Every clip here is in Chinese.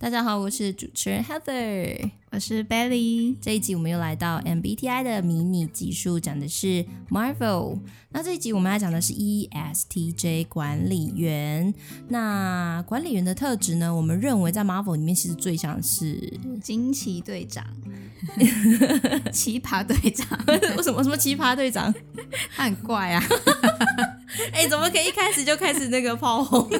大家好，我是主持人 Heather，我是 Belly。这一集我们又来到 MBTI 的迷你集数，讲的是 Marvel。那这一集我们要讲的是 ESTJ 管理员。那管理员的特质呢？我们认为在 Marvel 里面其实最像是惊奇队长、奇葩队长。为什么什么奇葩队长？他很怪啊！哎、欸，怎么可以一开始就开始那个炮轰？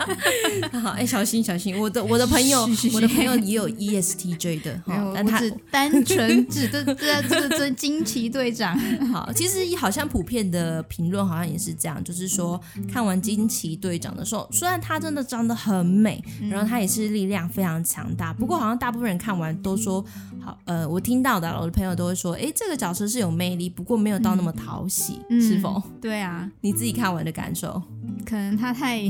好，哎、欸，小心小心！我的 我的朋友，我的朋友也有 ESTJ 的，好，但他只单纯指的这这这惊奇队长。好，其实好像普遍的评论好像也是这样，就是说看完惊奇队长的时候，虽然他真的长得很美，然后他也是力量非常强大，不过好像大部分人看完都说，好，呃，我听到的我的朋友都会说，哎、欸，这个角色是有魅力，不过没有到那么讨喜，嗯、是否？对啊，你自己。看完的感受，可能他太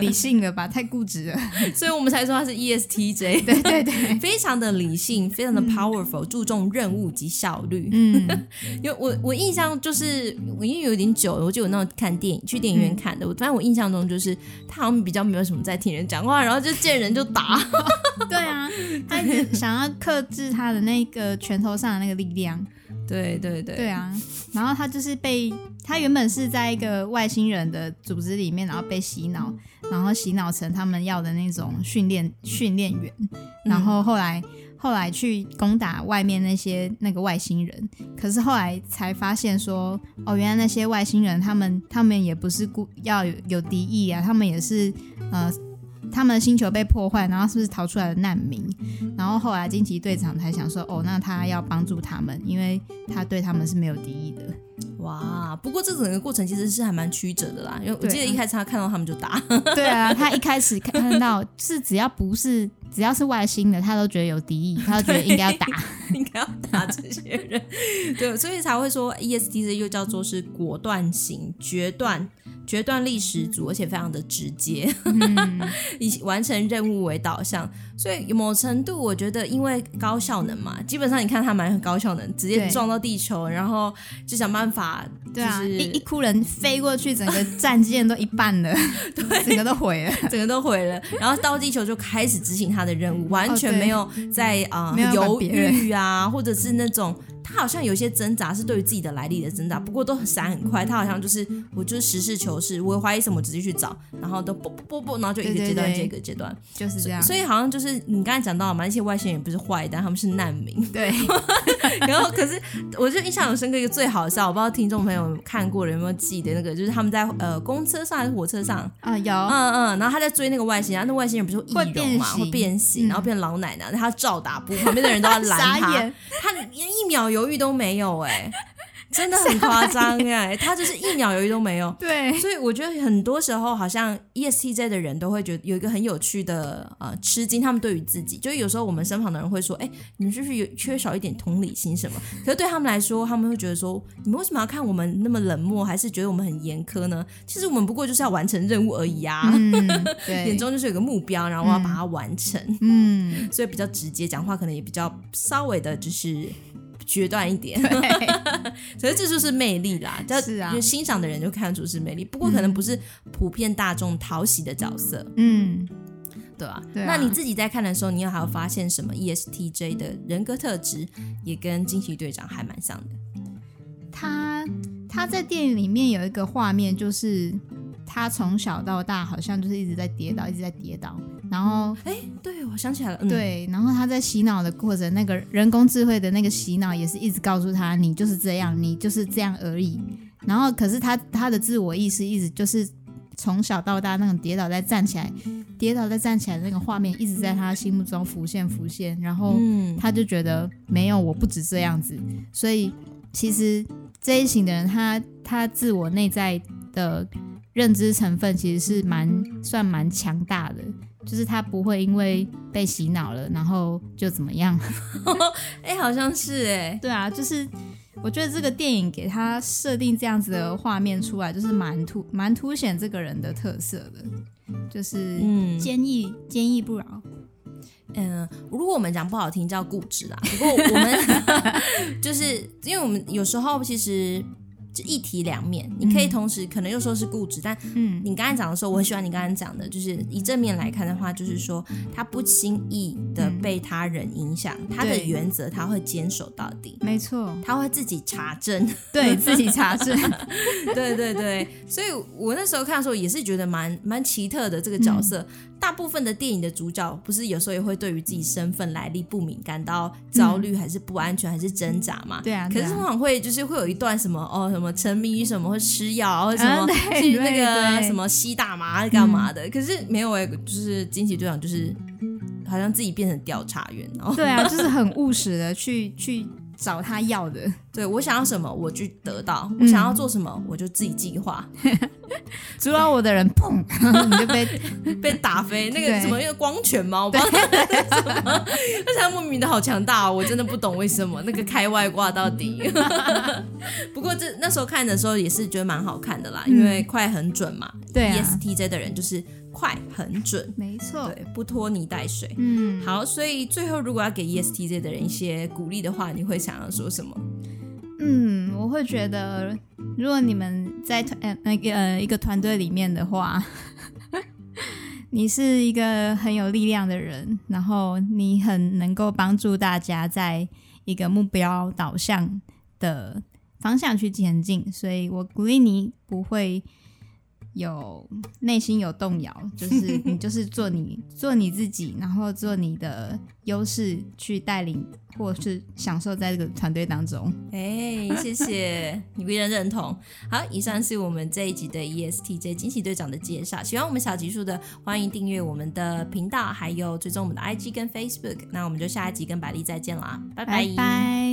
理性了吧，太固执了，所以我们才说他是 ESTJ。对对对，非常的理性，非常的 powerful，、嗯、注重任务及效率。嗯，因为我我印象就是，我因为有点久了，我就有那种看电影去电影院看的。我反正我印象中就是他好像比较没有什么在听人讲话，然后就见人就打。对啊，他想要克制他的那个拳头上的那个力量。对对对，对啊，然后他就是被他原本是在一个外星人的组织里面，然后被洗脑，然后洗脑成他们要的那种训练训练员，然后后来后来去攻打外面那些那个外星人，可是后来才发现说，哦，原来那些外星人他们他们也不是故要有有敌意啊，他们也是呃。他们的星球被破坏，然后是不是逃出来的难民？然后后来惊奇队长才想说，哦，那他要帮助他们，因为他对他们是没有敌意的。哇！不过这整个过程其实是还蛮曲折的啦，因为我记得一开始他看到他们就打。对啊，他一开始看到是只要不是只要是外星的，他都觉得有敌意，他都觉得应该要打，应该要打这些人。对，所以才会说 ESTJ 又叫做是果断型、决断。决断力十足，而且非常的直接，嗯、以完成任务为导向，所以某程度我觉得，因为高效能嘛，基本上你看他蛮高效能，直接撞到地球，然后就想办法，就是、对啊，一一窟人飞过去，整个战舰都一半了，对，整个都毁了，整个都毁了，然后到地球就开始执行他的任务，完全没有在啊、呃、犹豫啊，或者是那种。他好像有些挣扎是对于自己的来历的挣扎，不过都很闪很快。他好像就是我就是实事求是，我怀疑什么直接去找，然后都不不不不，然后就一个阶段接一个阶段，就是这样。所以好像就是你刚才讲到嘛，那些外星人不是坏蛋，他们是难民。对。然后可是我就印象很深刻一个最好笑，我不知道听众朋友看过了有没有记得那个，就是他们在呃公车上还是火车上啊有嗯嗯，然后他在追那个外星人，那外星人不是易容嘛，会变形，然后变老奶奶，他照打不误，旁边的人都要拦他，他一秒 犹豫都没有哎、欸，真的很夸张哎，他就是一秒犹豫都没有。对，所以我觉得很多时候好像 ESTJ 的人都会觉得有一个很有趣的呃吃惊，他们对于自己，就有时候我们身旁的人会说，哎、欸，你们是不是有缺少一点同理心什么？可是对他们来说，他们会觉得说，你们为什么要看我们那么冷漠，还是觉得我们很严苛呢？其实我们不过就是要完成任务而已啊，嗯、对眼中就是有个目标，然后我要把它完成。嗯，所以比较直接，讲话可能也比较稍微的，就是。决断一点，所以 这就是魅力啦。是啊，就欣赏的人就看出是魅力，不过可能不是普遍大众讨喜的角色。嗯？对啊。那你自己在看的时候，你有还有发现什么 ESTJ 的人格特质也跟惊奇队长还蛮像的？他他在电影里面有一个画面，就是他从小到大好像就是一直在跌倒，一直在跌倒。然后，哎，对，我想起来了，嗯、对，然后他在洗脑的过程，那个人工智慧的那个洗脑也是一直告诉他，你就是这样，你就是这样而已。然后，可是他他的自我意识一直就是从小到大那种跌倒再站起来，跌倒再站起来的那个画面一直在他心目中浮现浮现。然后，他就觉得没有，我不止这样子。所以，其实这一型的人，他他自我内在的认知成分其实是蛮算蛮强大的。就是他不会因为被洗脑了，然后就怎么样？哎、欸，好像是哎、欸，对啊，就是我觉得这个电影给他设定这样子的画面出来，就是蛮突蛮凸显这个人的特色的，就是嗯，坚毅坚毅不饶。嗯，如果我们讲不好听叫固执啦，不过我们 就是因为我们有时候其实。就一体两面，你可以同时可能又说是固执，但嗯，你刚才讲的时候，我很喜欢你刚才讲的，就是以正面来看的话，就是说他不轻易的被他人影响，他的原则他会坚守到底，没错，他会自己查证，对自己查证，对对对，所以我那时候看的时候也是觉得蛮蛮奇特的这个角色。大部分的电影的主角不是有时候也会对于自己身份来历不明感到焦虑，还是不安全，还是挣扎嘛？对啊。可是通常会就是会有一段什么哦，什么沉迷于什么会吃药，或者什么去那个什么吸大麻干嘛的？可是没有哎，就是惊奇队长就是好像自己变成调查员哦。对啊，就是很务实的去去。找他要的，对，我想要什么我就得到，我想要做什么我就自己计划。阻挠我的人，砰，你就被 被打飞。那个什么，因为光拳吗？我不知道什么，但是他莫名的好强大，我真的不懂为什么那个开外挂到底。不过这那时候看的时候也是觉得蛮好看的啦，因为快很准嘛。对，ESTJ 的人就是。快很准，没错，对，不拖泥带水。嗯，好，所以最后如果要给 ESTJ 的人一些鼓励的话，你会想要说什么？嗯，我会觉得，如果你们在团呃那个呃一个团队里面的话，你是一个很有力量的人，然后你很能够帮助大家在一个目标导向的方向去前进，所以我鼓励你不会。有内心有动摇，就是 你就是做你做你自己，然后做你的优势去带领，或是享受在这个团队当中。哎，谢谢你，别人认同。好，以上是我们这一集的 ESTJ 惊喜队长的介绍。喜欢我们小集数的，欢迎订阅我们的频道，还有追踪我们的 IG 跟 Facebook。那我们就下一集跟百丽再见啦，拜拜。拜拜。